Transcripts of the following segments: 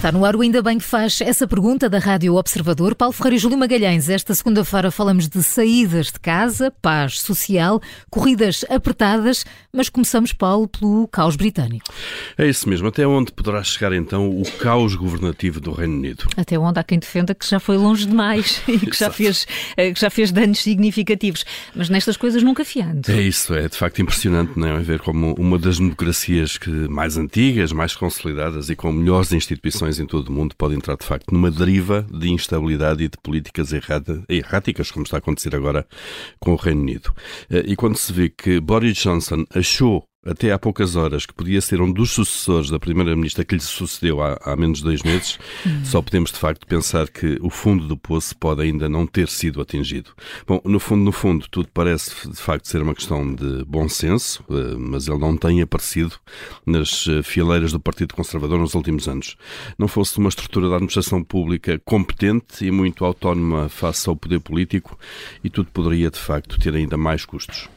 Está no ar o Ainda Bem que faz essa pergunta da Rádio Observador. Paulo Ferreira e Júlio Magalhães. Esta segunda-feira falamos de saídas de casa, paz social, corridas apertadas, mas começamos, Paulo, pelo caos britânico. É isso mesmo. Até onde poderá chegar então o caos governativo do Reino Unido? Até onde há quem defenda que já foi longe demais e que já, fez, eh, que já fez danos significativos. Mas nestas coisas nunca fiando. É isso, é de facto impressionante, não é? Ver como uma das democracias que mais antigas, mais consolidadas e com melhores instituições em todo o mundo pode entrar de facto numa deriva de instabilidade e de políticas errada, erráticas, como está a acontecer agora com o Reino Unido. Eh, e quando se vê que Boris Johnson achou até há poucas horas, que podia ser um dos sucessores da Primeira-Ministra que lhe sucedeu há, há menos de dois meses, hum. só podemos de facto pensar que o fundo do poço pode ainda não ter sido atingido. Bom, no fundo, no fundo, tudo parece de facto ser uma questão de bom senso, eh, mas ele não tem aparecido nas eh, fileiras do Partido Conservador nos últimos anos. Não fosse uma estrutura da administração pública competente e muito autónoma face ao poder político, e tudo poderia de facto ter ainda mais custos.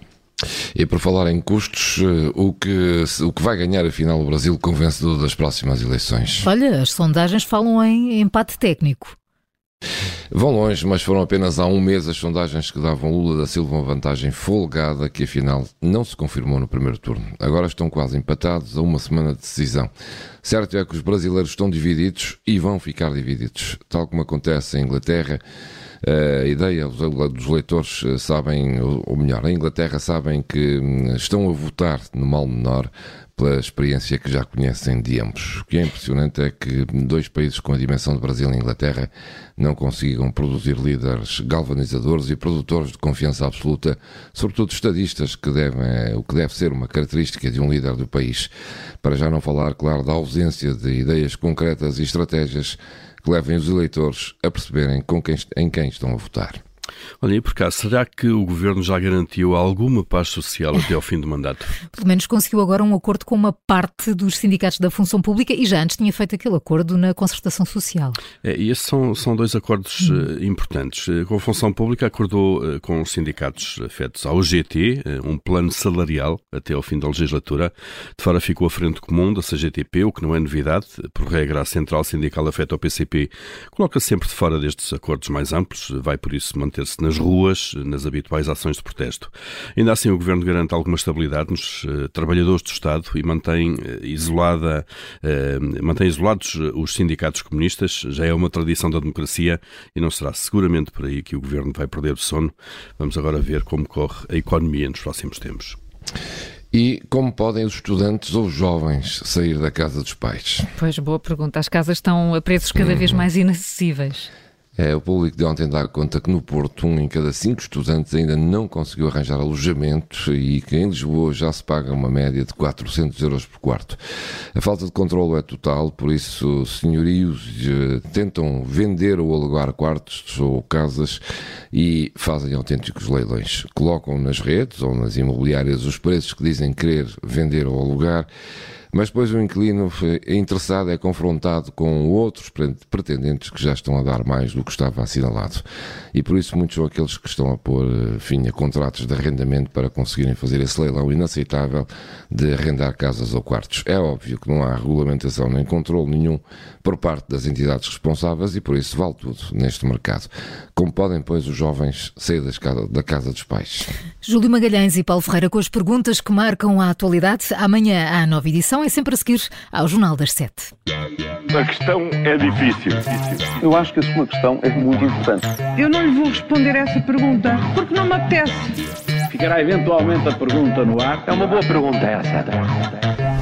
E por falar em custos, eh, o que, o que vai ganhar afinal o Brasil como vencedor das próximas eleições? Olha, as sondagens falam em empate técnico. Vão longe, mas foram apenas há um mês as sondagens que davam Lula da Silva uma vantagem folgada que afinal não se confirmou no primeiro turno. Agora estão quase empatados a uma semana de decisão. Certo é que os brasileiros estão divididos e vão ficar divididos, tal como acontece em Inglaterra. A ideia dos leitores eh, sabem, ou melhor, em Inglaterra sabem que hum, estão a votar no mal menor pela experiência que já conhecem de ambos. O que é impressionante é que dois países com a dimensão de Brasil e Inglaterra não consigam produzir líderes galvanizadores e produtores de confiança absoluta, sobretudo estadistas, que devem, o que deve ser uma característica de um líder do país. Para já não falar, claro, da ausência de ideias concretas e estratégias que levem os eleitores a perceberem com quem, em quem estão a votar. Olha, e por cá, será que o Governo já garantiu alguma paz social até ao fim do mandato? Pelo menos conseguiu agora um acordo com uma parte dos sindicatos da função pública e já antes tinha feito aquele acordo na concertação social. É, e esses são, são dois acordos hum. uh, importantes. Eh, com a função pública acordou uh, com os sindicatos afetos ao GT uh, um plano salarial até ao fim da legislatura. De fora ficou a frente comum da CGTP, o que não é novidade. Por regra, a central sindical afeta ao PCP coloca sempre de fora destes acordos mais amplos, vai por isso manter-se nas ruas, nas habituais ações de protesto. Ainda assim, o Governo garante alguma estabilidade nos uh, trabalhadores do Estado e mantém, uh, isolada, uh, mantém isolados os sindicatos comunistas. Já é uma tradição da democracia e não será seguramente por aí que o Governo vai perder o sono. Vamos agora ver como corre a economia nos próximos tempos. E como podem os estudantes ou os jovens sair da casa dos pais? Pois, boa pergunta. As casas estão a preços cada vez uhum. mais inacessíveis. É, o público de ontem dá conta que no Porto, um em cada cinco estudantes ainda não conseguiu arranjar alojamento e que em Lisboa já se paga uma média de 400 euros por quarto. A falta de controle é total, por isso, senhorios eh, tentam vender ou alugar quartos ou casas e fazem autênticos leilões. Colocam nas redes ou nas imobiliárias os preços que dizem querer vender ou alugar mas depois o inquilino interessado é confrontado com outros pretendentes que já estão a dar mais do que estava assinalado. E por isso muitos são aqueles que estão a pôr eh, fim a contratos de arrendamento para conseguirem fazer esse leilão inaceitável de arrendar casas ou quartos. É óbvio que não há regulamentação nem controle nenhum por parte das entidades responsáveis e por isso vale tudo neste mercado. Como podem, pois, os jovens sair da casa dos pais? Júlio Magalhães e Paulo Ferreira com as perguntas que marcam a atualidade. Amanhã há nova edição é sempre a seguir ao Jornal das Sete. A questão é difícil. Eu acho que a sua questão é muito importante. Eu não lhe vou responder essa pergunta porque não me apetece. Ficará eventualmente a pergunta no ar. É uma boa pergunta essa.